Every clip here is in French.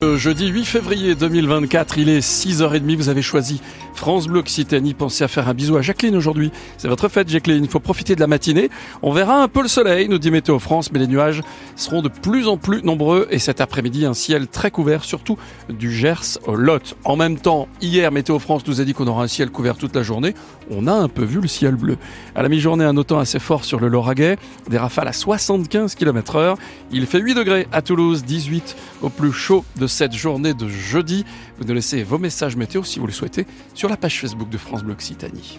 Jeudi 8 février 2024, il est 6h30, vous avez choisi France Bleu Occitanie. Pensez à faire un bisou à Jacqueline aujourd'hui. C'est votre fête Jacqueline, il faut profiter de la matinée. On verra un peu le soleil, nous dit Météo France, mais les nuages seront de plus en plus nombreux et cet après-midi un ciel très couvert, surtout du Gers au Lot. En même temps, hier Météo France nous a dit qu'on aura un ciel couvert toute la journée. On a un peu vu le ciel bleu. À la mi-journée, un automne assez fort sur le Lauragais, des rafales à 75 km heure. Il fait 8 degrés à Toulouse, 18 au plus chaud de cette journée de jeudi. Vous nous laissez vos messages météo si vous le souhaitez sur la page Facebook de France Bleu Occitanie.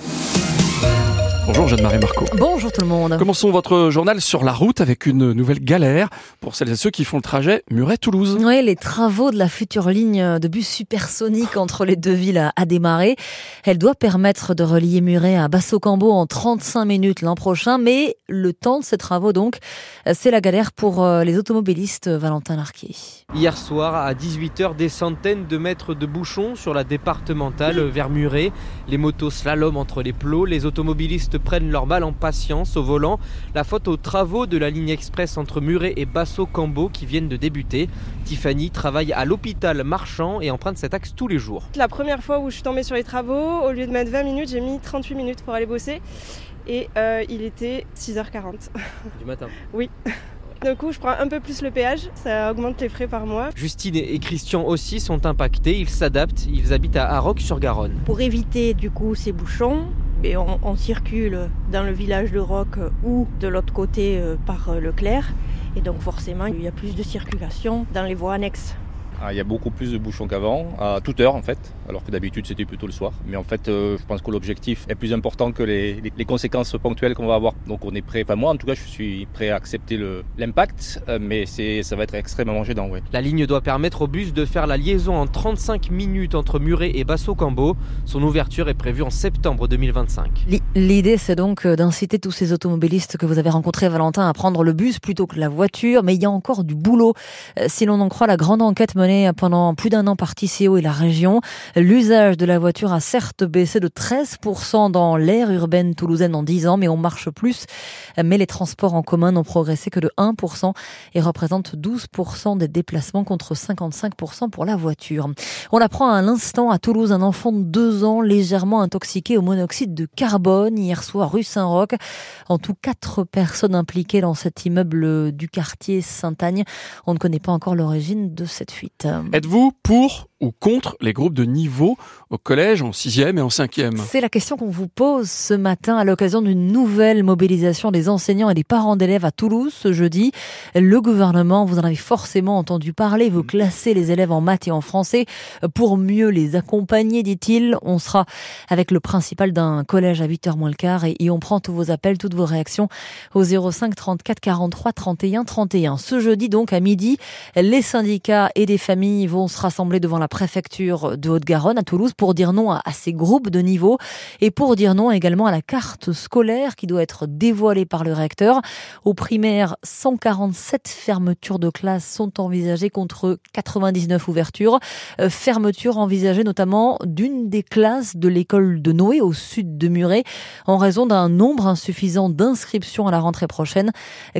Bonjour Jeanne-Marie Marco. Bonjour tout le monde. Commençons votre journal sur la route avec une nouvelle galère pour celles et ceux qui font le trajet Muret-Toulouse. Oui, les travaux de la future ligne de bus supersonique entre les deux villes a démarré. Elle doit permettre de relier Muret à Basso-Cambo en 35 minutes l'an prochain, mais le temps de ces travaux donc, c'est la galère pour euh, les automobilistes Valentin Larquier. Hier soir à 18h, des centaines de mètres de bouchons sur la départementale vers Muret. Les motos slalom entre les plots, les automobilistes prennent leur mal en patience au volant. La faute aux travaux de la ligne express entre Muret et Basso-Cambo qui viennent de débuter. Tiffany travaille à l'hôpital marchand et emprunte cet axe tous les jours. La première fois où je suis tombée sur les travaux, au lieu de mettre 20 minutes, j'ai mis 38 minutes pour aller bosser. Et euh, il était 6h40. Du matin Oui. Du coup, je prends un peu plus le péage, ça augmente les frais par mois. Justine et Christian aussi sont impactés, ils s'adaptent, ils habitent à Roc-sur-Garonne. Pour éviter du coup ces bouchons, on, circule dans le village de Roc ou de l'autre côté euh, par Leclerc. Et donc forcément, il y a plus de circulation dans les voies annexes. Ah, il y a beaucoup plus de bouchons qu'avant, à toute heure en fait, alors que d'habitude c'était plutôt le soir. Mais en fait, euh, je pense que l'objectif est plus important que les, conséquences ponctuelles qu'on va avoir. Donc on est prêt, enfin moi en tout cas, je suis prêt à accepter l'impact, euh, mais ça va être extrêmement gênant. Ouais. La ligne doit permettre au bus de faire la liaison en 35 minutes entre Muret et Basso-Cambo. Son ouverture est prévue en septembre 2025. L'idée c'est donc d'inciter tous ces automobilistes que vous avez rencontrés, Valentin, à prendre le bus plutôt que la voiture, mais il y a encore du boulot. Euh, si l'on en croit la grande enquête menée pendant plus d'un an par TCO et la région. L'usage de la voiture a certes baissé de 13% dans l'aire urbaine toulousaine en 10 ans, mais on marche plus. Mais les transports en commun n'ont progressé que de 1% et représentent 12% des déplacements contre 55% pour la voiture. On apprend à l'instant à Toulouse un enfant de 2 ans légèrement intoxiqué au monoxyde de carbone hier soir rue Saint-Roch. En tout, quatre personnes impliquées dans cet immeuble du quartier Saint-Agne. On ne connaît pas encore l'origine de cette fuite. Êtes-vous pour ou contre les groupes de niveau au collège en sixième et en cinquième? C'est la question qu'on vous pose ce matin à l'occasion d'une nouvelle mobilisation des enseignants et des parents d'élèves à Toulouse ce jeudi. Le gouvernement, vous en avez forcément entendu parler, veut classer les élèves en maths et en français pour mieux les accompagner, dit-il. On sera avec le principal d'un collège à 8h moins le quart et, et on prend tous vos appels, toutes vos réactions au 05 34 43 31 31. Ce jeudi donc à midi, les syndicats et des familles vont se rassembler devant la préfecture de Haute-Garonne à Toulouse pour dire non à, ces groupes de niveau et pour dire non également à la carte scolaire qui doit être dévoilée par le recteur. Au primaire, 147 fermetures de classes sont envisagées contre 99 ouvertures. Euh, fermeture envisagée notamment d'une des classes de l'école de Noé au sud de Muret en raison d'un nombre insuffisant d'inscriptions à la rentrée prochaine.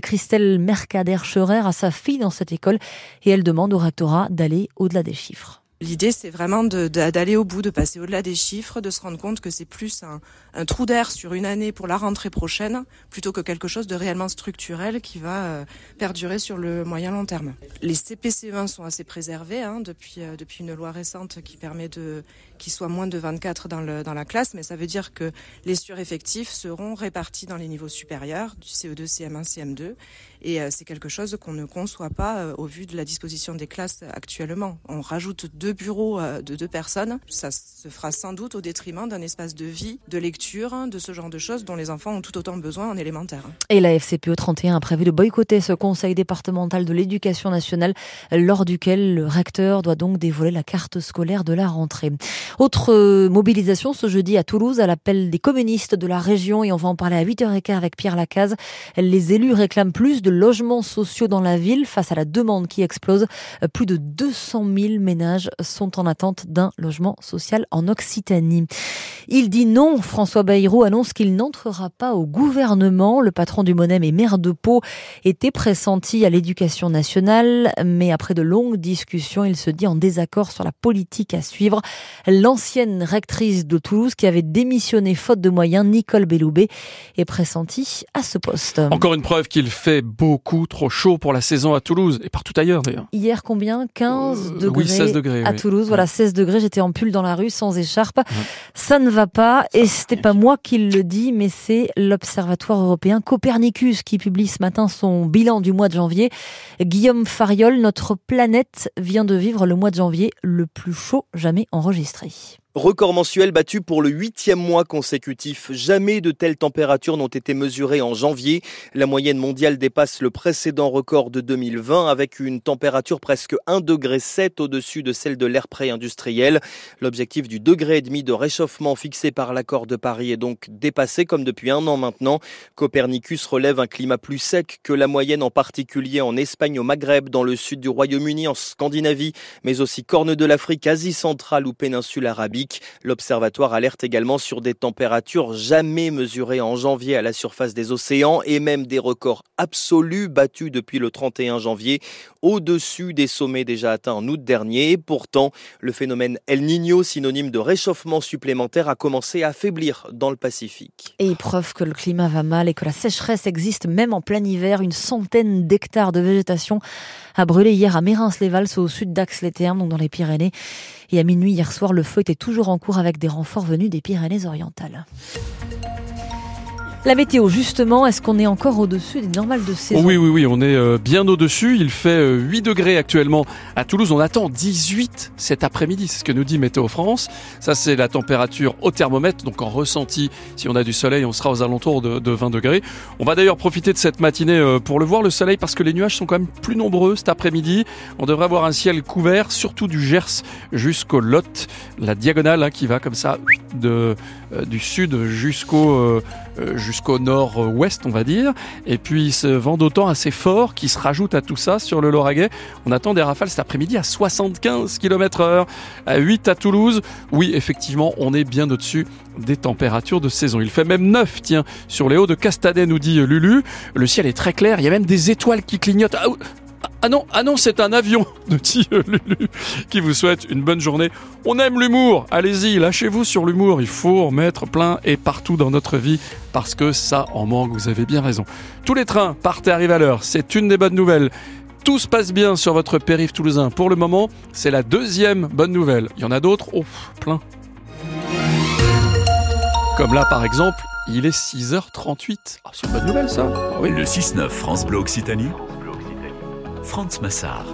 Christelle Mercader-Scherer a sa fille dans cette école et elle demande au rectorat d'aller au-delà des chiffres. L'idée, c'est vraiment d'aller au bout, de passer au-delà des chiffres, de se rendre compte que c'est plus un, trou d'air sur une année pour la rentrée prochaine, plutôt que quelque chose de réellement structurel qui va euh, perdurer sur le moyen long terme. Les CPCE1 sont assez préservés hein, depuis, euh, depuis une loi récente qui permet de qu'ils soient moins de 24 dans, le, dans la classe, mais ça veut dire que les sureffectifs seront répartis dans les niveaux supérieurs, du CE2, CM1, CM2, et euh, c'est quelque chose qu'on ne conçoit pas au vu de la disposition des classes actuellement. On rajoute deux bureaux de deux personnes, ça se fera sans doute au détriment d'un espace de vie, de lecture, de ce genre de choses dont les enfants ont tout autant besoin en élémentaire. Et la FCPE 31 a prévu de boycotter ce conseil départemental de l'éducation nationale lors duquel le recteur doit donc dévoiler la carte scolaire de la rentrée. Autre mobilisation ce jeudi à Toulouse à l'appel des communistes de la région et on va en parler à 8h15 avec Pierre Lacaze. Les élus réclament plus de logements sociaux dans la ville face à la demande qui explose. Plus de 200 000 ménages sont en attente d'un logement social en Occitanie. Il dit non. François Bayrou annonce qu'il n'entrera pas au gouvernement. Le patron du Monem et maire de Pau était pressenti à l'éducation nationale, mais après de longues discussions, il se dit en désaccord sur la politique à suivre. L'ancienne rectrice de Toulouse qui avait démissionné faute de moyens, Nicole Belloubet, est pressentie à ce poste. Encore une preuve qu'il fait beaucoup trop chaud pour la saison à Toulouse et partout ailleurs d'ailleurs. Hier, combien? 15 Euh, degrés, oui, 16 degrés, à. Toulouse. Voilà, Ouais. 16 degrés. J'étais en pull dans la rue sans écharpe. Ça ne va pas. Et c'était pas moi qui le dis, mais c'est l'Observatoire européen Copernicus qui publie ce matin son bilan du mois de janvier. Guillaume Fariol, notre planète vient de vivre le mois de janvier le plus chaud jamais enregistré. Record mensuel battu pour le huitième mois consécutif. Jamais de telles températures n'ont été mesurées en janvier. La moyenne mondiale dépasse le précédent record de 2020 avec une température presque 1,7 degré au-dessus de celle de l'ère pré-industriel. L'objectif du degré et demi de réchauffement fixé par l'accord de Paris est donc dépassé comme depuis un an maintenant. Copernicus relève un climat plus sec que la moyenne en particulier en Espagne, au Maghreb, dans le sud du Royaume-Uni, en Scandinavie, mais aussi corne de l'Afrique, Asie centrale ou péninsule arabique. L'observatoire alerte également sur des températures jamais mesurées en janvier à la surface des océans et même des records absolus battus depuis le 31 janvier, au-dessus des sommets déjà atteints en août dernier. Et pourtant, le phénomène El Niño, synonyme de réchauffement supplémentaire, a commencé à affaiblir dans le Pacifique. Et preuve que le climat va mal et que la sécheresse existe même en plein hiver. Une centaine d'hectares de végétation a brûlé hier à Mérins-les-Vals, au sud d'Ax-les-Thermes, donc dans les Pyrénées. Et à minuit hier soir, le feu était toujours en cours avec des renforts venus des Pyrénées-Orientales. La météo, justement, est-ce qu'on est encore au-dessus des normales de saison? Oui, oui, oui, on est euh, bien au-dessus. Il fait euh, 8 degrés actuellement à Toulouse. On attend 18 cet après-midi. C'est ce que nous dit Météo France. Ça, c'est la température au thermomètre. Donc, en ressenti, si on a du soleil, on sera aux alentours de, de 20 degrés. On va d'ailleurs profiter de cette matinée euh, pour le voir, le soleil, parce que les nuages sont quand même plus nombreux cet après-midi. On devrait avoir un ciel couvert, surtout du Gers jusqu'au Lot. La diagonale hein, qui va comme ça de, euh, du sud jusqu'au euh, euh, jusqu'au nord-ouest, on va dire. Et puis ce vent d'autant assez fort qui se rajoute à tout ça sur le Lauragais. On attend des rafales cet après-midi à 75 km heure, à 8 à Toulouse. Oui, effectivement, on est bien au-dessus des températures de saison. Il fait même 9, tiens, sur les hauts de Castanet, nous dit Lulu. Le ciel est très clair, il y a même des étoiles qui clignotent. Ah, ah non, ah non, c'est un avion, nous dit Lulu, qui vous souhaite une bonne journée. On aime l'humour, allez-y, lâchez-vous sur l'humour, il faut en mettre plein et partout dans notre vie, parce que ça en manque, vous avez bien raison. Tous les trains partent et arrivent à l'heure, c'est une des bonnes nouvelles. Tout se passe bien sur votre périph' toulousain. Pour le moment, c'est la deuxième bonne nouvelle. Il y en a d'autres, oh, plein. Comme là, par exemple, il est 6h38. Ah, c'est une bonne nouvelle, ça Ah oui. Le 6-9 France Bleu Occitanie. Franz Massard.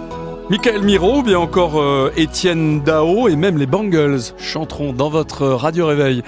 Michael Miro, bien encore euh, Étienne Dao et même les Bangles chanteront dans votre radio réveil